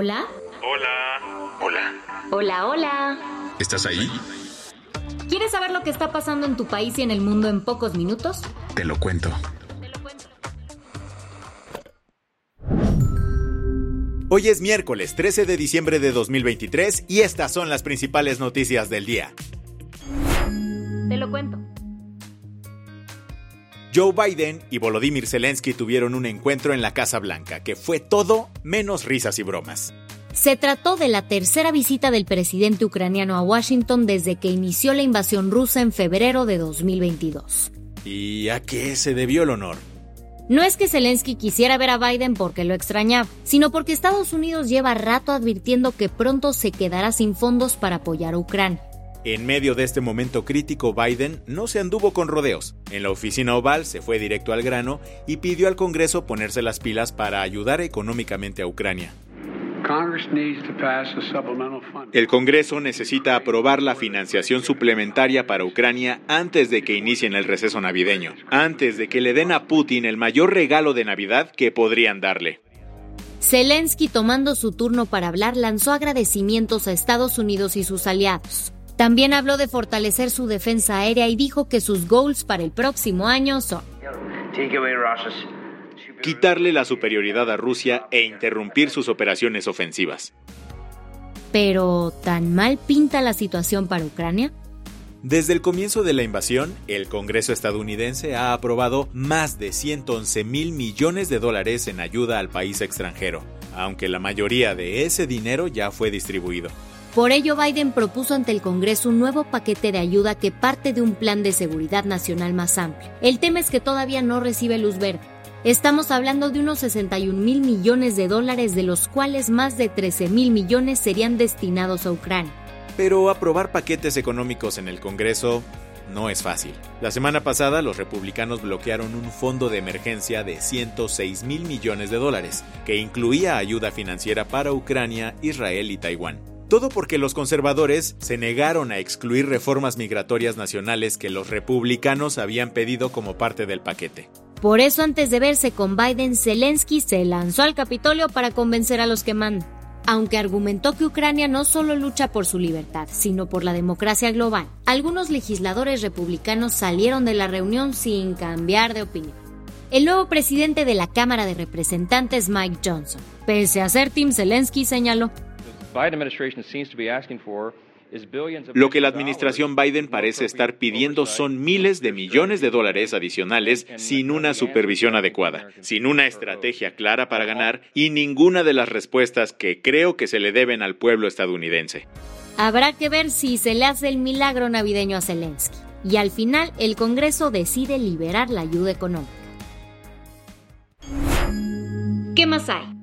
Hola. Hola. Hola. Hola, hola. ¿Estás ahí? ¿Quieres saber lo que está pasando en tu país y en el mundo en pocos minutos? Te lo cuento. Hoy es miércoles 13 de diciembre de 2023 y estas son las principales noticias del día. Joe Biden y Volodymyr Zelensky tuvieron un encuentro en la Casa Blanca que fue todo menos risas y bromas. Se trató de la tercera visita del presidente ucraniano a Washington desde que inició la invasión rusa en febrero de 2022. ¿Y a qué se debió el honor? No es que Zelensky quisiera ver a Biden porque lo extrañaba, sino porque Estados Unidos lleva rato advirtiendo que pronto se quedará sin fondos para apoyar a Ucrania. En medio de este momento crítico, Biden no se anduvo con rodeos. En la oficina oval se fue directo al grano y pidió al Congreso ponerse las pilas para ayudar económicamente a Ucrania. El Congreso necesita aprobar la financiación suplementaria para Ucrania antes de que inicien el receso navideño, antes de que le den a Putin el mayor regalo de Navidad que podrían darle. Zelensky, tomando su turno para hablar, lanzó agradecimientos a Estados Unidos y sus aliados. También habló de fortalecer su defensa aérea y dijo que sus goals para el próximo año son quitarle la superioridad a Rusia e interrumpir sus operaciones ofensivas. Pero, ¿tan mal pinta la situación para Ucrania? Desde el comienzo de la invasión, el Congreso estadounidense ha aprobado más de 111 mil millones de dólares en ayuda al país extranjero, aunque la mayoría de ese dinero ya fue distribuido. Por ello, Biden propuso ante el Congreso un nuevo paquete de ayuda que parte de un plan de seguridad nacional más amplio. El tema es que todavía no recibe luz verde. Estamos hablando de unos 61 mil millones de dólares, de los cuales más de 13 mil millones serían destinados a Ucrania. Pero aprobar paquetes económicos en el Congreso no es fácil. La semana pasada los republicanos bloquearon un fondo de emergencia de 106 mil millones de dólares, que incluía ayuda financiera para Ucrania, Israel y Taiwán. Todo porque los conservadores se negaron a excluir reformas migratorias nacionales que los republicanos habían pedido como parte del paquete. Por eso antes de verse con Biden, Zelensky se lanzó al Capitolio para convencer a los que mandan. Aunque argumentó que Ucrania no solo lucha por su libertad, sino por la democracia global, algunos legisladores republicanos salieron de la reunión sin cambiar de opinión. El nuevo presidente de la Cámara de Representantes, Mike Johnson, pese a ser Tim Zelensky, señaló, lo que la administración Biden parece estar pidiendo son miles de millones de dólares adicionales sin una supervisión adecuada, sin una estrategia clara para ganar y ninguna de las respuestas que creo que se le deben al pueblo estadounidense. Habrá que ver si se le hace el milagro navideño a Zelensky. Y al final el Congreso decide liberar la ayuda económica. ¿Qué más hay?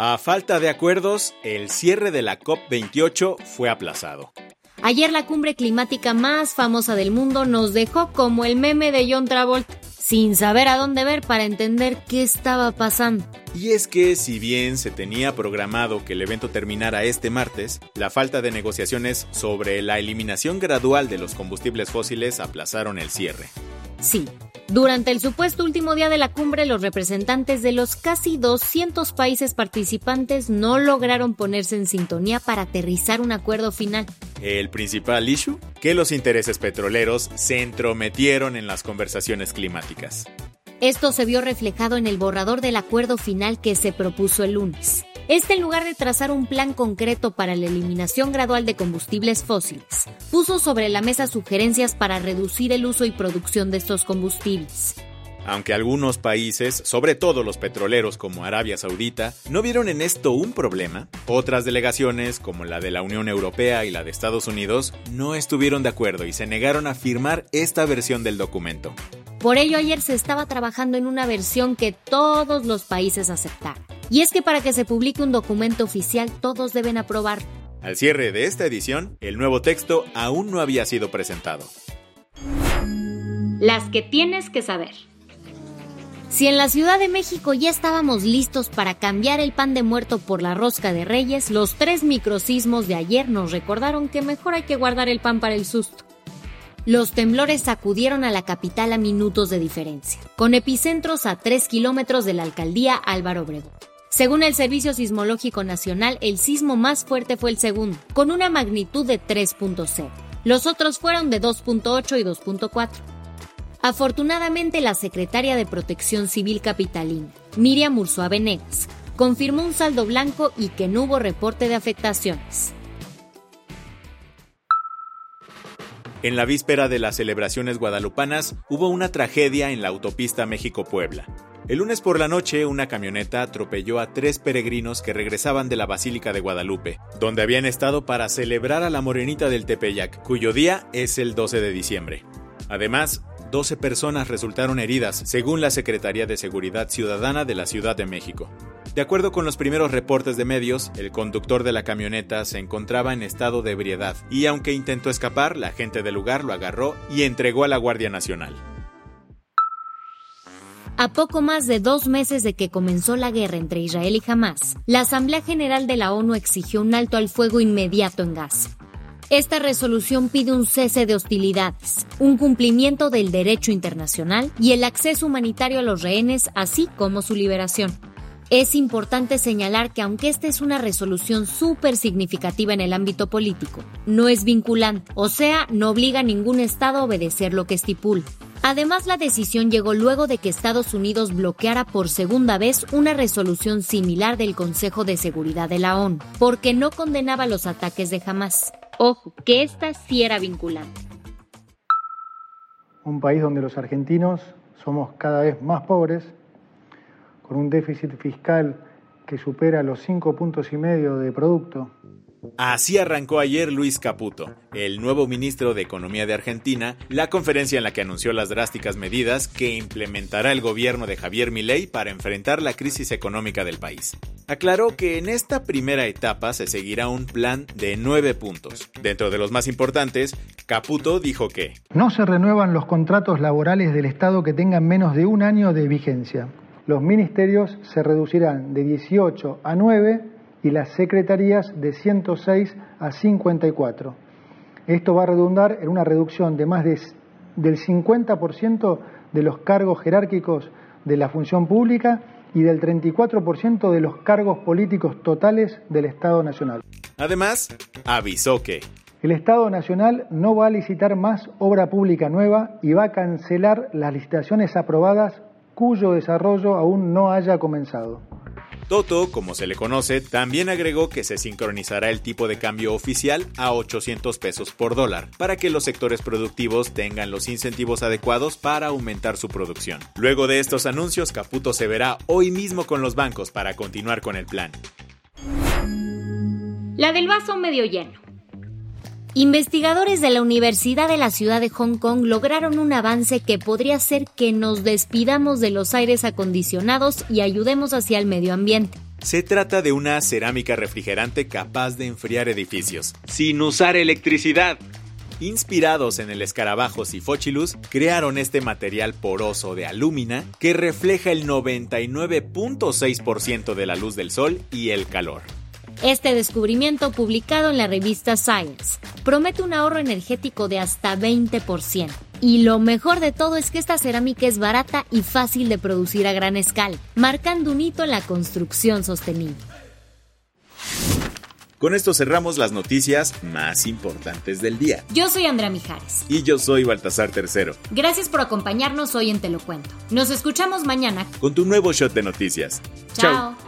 A falta de acuerdos, el cierre de la COP28 fue aplazado. Ayer la cumbre climática más famosa del mundo nos dejó como el meme de John Travolta, sin saber a dónde ver para entender qué estaba pasando. Y es que si bien se tenía programado que el evento terminara este martes, la falta de negociaciones sobre la eliminación gradual de los combustibles fósiles aplazaron el cierre. Sí, durante el supuesto último día de la cumbre, los representantes de los casi 200 países participantes no lograron ponerse en sintonía para aterrizar un acuerdo final. El principal issue, que los intereses petroleros se entrometieron en las conversaciones climáticas. Esto se vio reflejado en el borrador del acuerdo final que se propuso el lunes. Este, en lugar de trazar un plan concreto para la eliminación gradual de combustibles fósiles, puso sobre la mesa sugerencias para reducir el uso y producción de estos combustibles. Aunque algunos países, sobre todo los petroleros como Arabia Saudita, no vieron en esto un problema, otras delegaciones, como la de la Unión Europea y la de Estados Unidos, no estuvieron de acuerdo y se negaron a firmar esta versión del documento. Por ello ayer se estaba trabajando en una versión que todos los países aceptaran. Y es que para que se publique un documento oficial todos deben aprobar. Al cierre de esta edición, el nuevo texto aún no había sido presentado. Las que tienes que saber. Si en la Ciudad de México ya estábamos listos para cambiar el pan de muerto por la rosca de reyes, los tres microsismos de ayer nos recordaron que mejor hay que guardar el pan para el susto. Los temblores sacudieron a la capital a minutos de diferencia, con epicentros a 3 kilómetros de la alcaldía Álvaro Obregón. Según el Servicio Sismológico Nacional, el sismo más fuerte fue el segundo, con una magnitud de 3.0. Los otros fueron de 2.8 y 2.4. Afortunadamente, la secretaria de Protección Civil Capitalina, Miriam Ursua Venegas, confirmó un saldo blanco y que no hubo reporte de afectaciones. En la víspera de las celebraciones guadalupanas hubo una tragedia en la autopista México-Puebla. El lunes por la noche, una camioneta atropelló a tres peregrinos que regresaban de la Basílica de Guadalupe, donde habían estado para celebrar a la Morenita del Tepeyac, cuyo día es el 12 de diciembre. Además, 12 personas resultaron heridas, según la Secretaría de Seguridad Ciudadana de la Ciudad de México. De acuerdo con los primeros reportes de medios, el conductor de la camioneta se encontraba en estado de ebriedad y aunque intentó escapar, la gente del lugar lo agarró y entregó a la Guardia Nacional. A poco más de dos meses de que comenzó la guerra entre Israel y Hamas, la Asamblea General de la ONU exigió un alto al fuego inmediato en Gaza. Esta resolución pide un cese de hostilidades, un cumplimiento del derecho internacional y el acceso humanitario a los rehenes, así como su liberación. Es importante señalar que aunque esta es una resolución súper significativa en el ámbito político, no es vinculante, o sea, no obliga a ningún Estado a obedecer lo que estipula. Además, la decisión llegó luego de que Estados Unidos bloqueara por segunda vez una resolución similar del Consejo de Seguridad de la ONU, porque no condenaba los ataques de Hamas. Ojo, que esta sí era vinculante. Un país donde los argentinos somos cada vez más pobres, con un déficit fiscal que supera los cinco puntos y medio de producto, Así arrancó ayer Luis Caputo, el nuevo ministro de Economía de Argentina, la conferencia en la que anunció las drásticas medidas que implementará el gobierno de Javier Milei para enfrentar la crisis económica del país. Aclaró que en esta primera etapa se seguirá un plan de nueve puntos. Dentro de los más importantes, Caputo dijo que no se renuevan los contratos laborales del Estado que tengan menos de un año de vigencia. Los ministerios se reducirán de 18 a 9 y las secretarías de 106 a 54. Esto va a redundar en una reducción de más de, del 50% de los cargos jerárquicos de la función pública y del 34% de los cargos políticos totales del Estado Nacional. Además, avisó que el Estado Nacional no va a licitar más obra pública nueva y va a cancelar las licitaciones aprobadas cuyo desarrollo aún no haya comenzado. Toto, como se le conoce, también agregó que se sincronizará el tipo de cambio oficial a 800 pesos por dólar, para que los sectores productivos tengan los incentivos adecuados para aumentar su producción. Luego de estos anuncios, Caputo se verá hoy mismo con los bancos para continuar con el plan. La del vaso medio lleno. Investigadores de la Universidad de la Ciudad de Hong Kong lograron un avance que podría hacer que nos despidamos de los aires acondicionados y ayudemos hacia el medio ambiente. Se trata de una cerámica refrigerante capaz de enfriar edificios, sin usar electricidad. Inspirados en el escarabajo Siphochilus, crearon este material poroso de alúmina que refleja el 99.6% de la luz del sol y el calor. Este descubrimiento, publicado en la revista Science, promete un ahorro energético de hasta 20%. Y lo mejor de todo es que esta cerámica es barata y fácil de producir a gran escala, marcando un hito en la construcción sostenible. Con esto cerramos las noticias más importantes del día. Yo soy Andrea Mijares. Y yo soy Baltasar Tercero. Gracias por acompañarnos hoy en Te lo Cuento. Nos escuchamos mañana con tu nuevo shot de noticias. Chao.